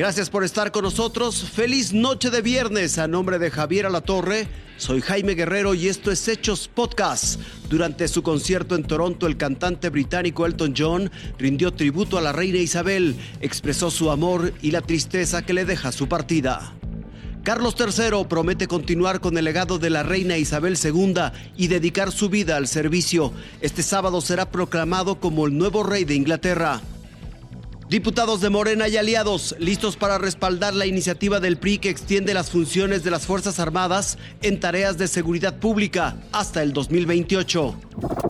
Gracias por estar con nosotros. Feliz noche de viernes a nombre de Javier Alatorre. Soy Jaime Guerrero y esto es Hechos Podcast. Durante su concierto en Toronto, el cantante británico Elton John rindió tributo a la reina Isabel, expresó su amor y la tristeza que le deja su partida. Carlos III promete continuar con el legado de la reina Isabel II y dedicar su vida al servicio. Este sábado será proclamado como el nuevo rey de Inglaterra. Diputados de Morena y aliados listos para respaldar la iniciativa del PRI que extiende las funciones de las Fuerzas Armadas en tareas de seguridad pública hasta el 2028.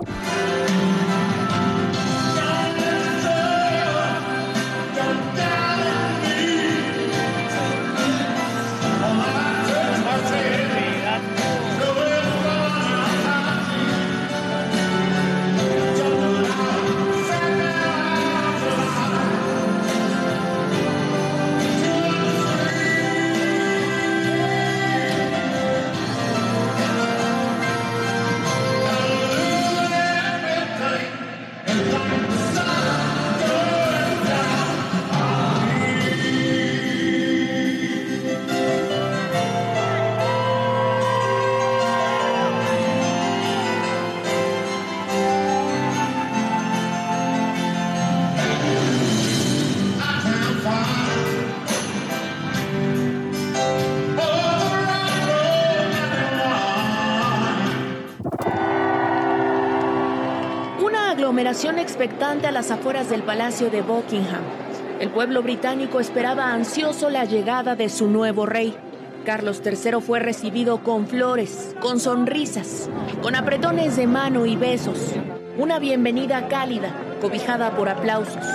Aglomeración expectante a las afueras del Palacio de Buckingham. El pueblo británico esperaba ansioso la llegada de su nuevo rey. Carlos III fue recibido con flores, con sonrisas, con apretones de mano y besos. Una bienvenida cálida, cobijada por aplausos,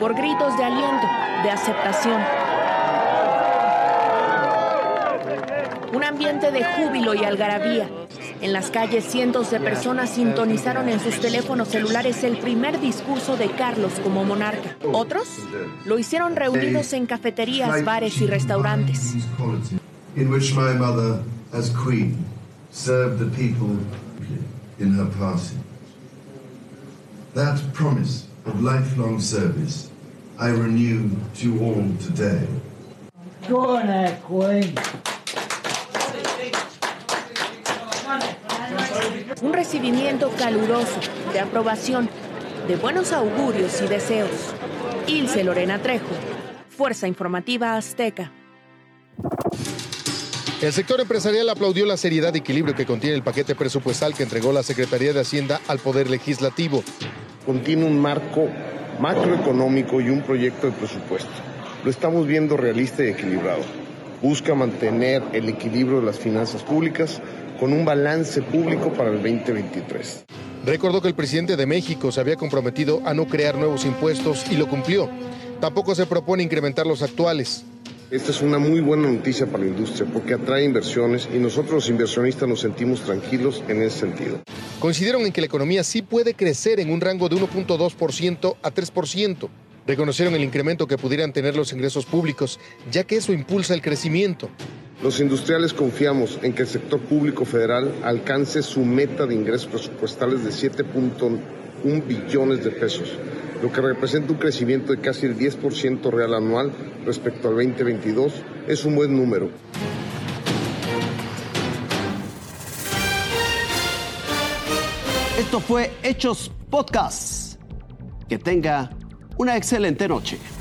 por gritos de aliento, de aceptación. Un ambiente de júbilo y algarabía en las calles cientos de personas sintonizaron en sus teléfonos celulares el primer discurso de Carlos como monarca. Otros lo hicieron reunidos en cafeterías, bares y restaurantes. In which my mother as queen served the people in her passing. That promise of lifelong service I renew to all today. Go on, queen. Un recibimiento caluroso, de aprobación, de buenos augurios y deseos. Ilse Lorena Trejo, Fuerza Informativa Azteca. El sector empresarial aplaudió la seriedad y equilibrio que contiene el paquete presupuestal que entregó la Secretaría de Hacienda al Poder Legislativo. Contiene un marco macroeconómico y un proyecto de presupuesto. Lo estamos viendo realista y equilibrado. Busca mantener el equilibrio de las finanzas públicas con un balance público para el 2023. Recordó que el presidente de México se había comprometido a no crear nuevos impuestos y lo cumplió. Tampoco se propone incrementar los actuales. Esta es una muy buena noticia para la industria porque atrae inversiones y nosotros los inversionistas nos sentimos tranquilos en ese sentido. Coincidieron en que la economía sí puede crecer en un rango de 1.2% a 3%. Reconocieron el incremento que pudieran tener los ingresos públicos, ya que eso impulsa el crecimiento. Los industriales confiamos en que el sector público federal alcance su meta de ingresos presupuestales de 7.1 billones de pesos, lo que representa un crecimiento de casi el 10% real anual respecto al 2022. Es un buen número. Esto fue Hechos Podcasts. Que tenga una excelente noche.